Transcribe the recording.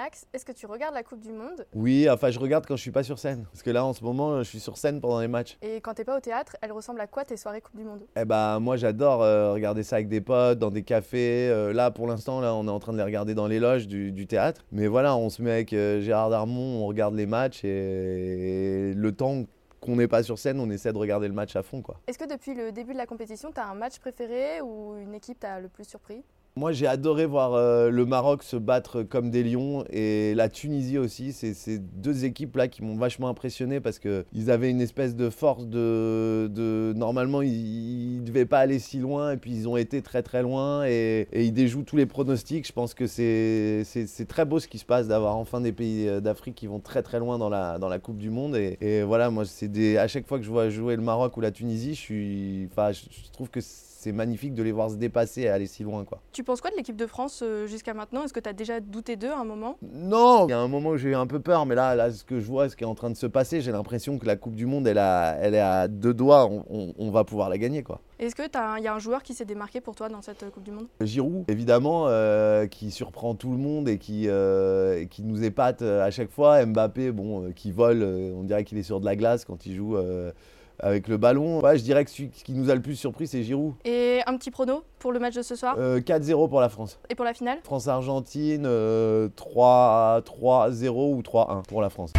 Max, est-ce que tu regardes la Coupe du Monde? Oui, enfin je regarde quand je suis pas sur scène. Parce que là en ce moment je suis sur scène pendant les matchs. Et quand t'es pas au théâtre, elle ressemble à quoi tes soirées Coupe du Monde? Eh ben moi j'adore euh, regarder ça avec des potes, dans des cafés. Euh, là pour l'instant là on est en train de les regarder dans les loges du, du théâtre. Mais voilà, on se met avec euh, Gérard Darmon, on regarde les matchs et le temps qu'on n'est pas sur scène, on essaie de regarder le match à fond quoi. Est-ce que depuis le début de la compétition, t'as un match préféré ou une équipe t'a le plus surpris? Moi, j'ai adoré voir euh, le Maroc se battre comme des lions et la Tunisie aussi. C'est ces deux équipes-là qui m'ont vachement impressionné parce qu'ils avaient une espèce de force de. normalement, ils ne devaient pas aller si loin et puis ils ont été très très loin et, ils déjouent tous les pronostics. Je pense que c'est très beau ce qui se passe d'avoir enfin des pays euh, d'Afrique qui vont très très loin dans la, dans la Coupe du Monde. Et, voilà, moi, des, à chaque fois que je vois jouer le Maroc ou la Tunisie, je, suis, je, trouve que c'est magnifique de les voir se dépasser et aller si loin. quoi. Penses quoi de l'équipe de France euh, jusqu'à maintenant? Est-ce que t'as déjà douté d'eux à un moment? Non, il y a un moment où j'ai eu un peu peur, mais là, là, ce que je vois, ce qui est en train de se passer, j'ai l'impression que la Coupe du Monde, elle, a, elle est à deux doigts, on, on- on va pouvoir la gagner, quoi. Est-ce que t'as un- il y a un joueur qui s'est démarqué pour toi dans cette euh, Coupe du Monde? Giroud, évidemment, euh, qui surprend tout le monde et qui, euh, qui nous épate à chaque fois. Mbappé, bon, euh, qui vole, on dirait qu'il est sur de la glace quand il joue avec le ballon. Ouais, je dirais que celui qui nous a le plus surpris, c'est Giroud. Et un petit prono pour le match de ce soir Euh, 4-0 pour la France. et pour la finale France-Argentine, euh, 3 3-0 ou 3-1 pour la France.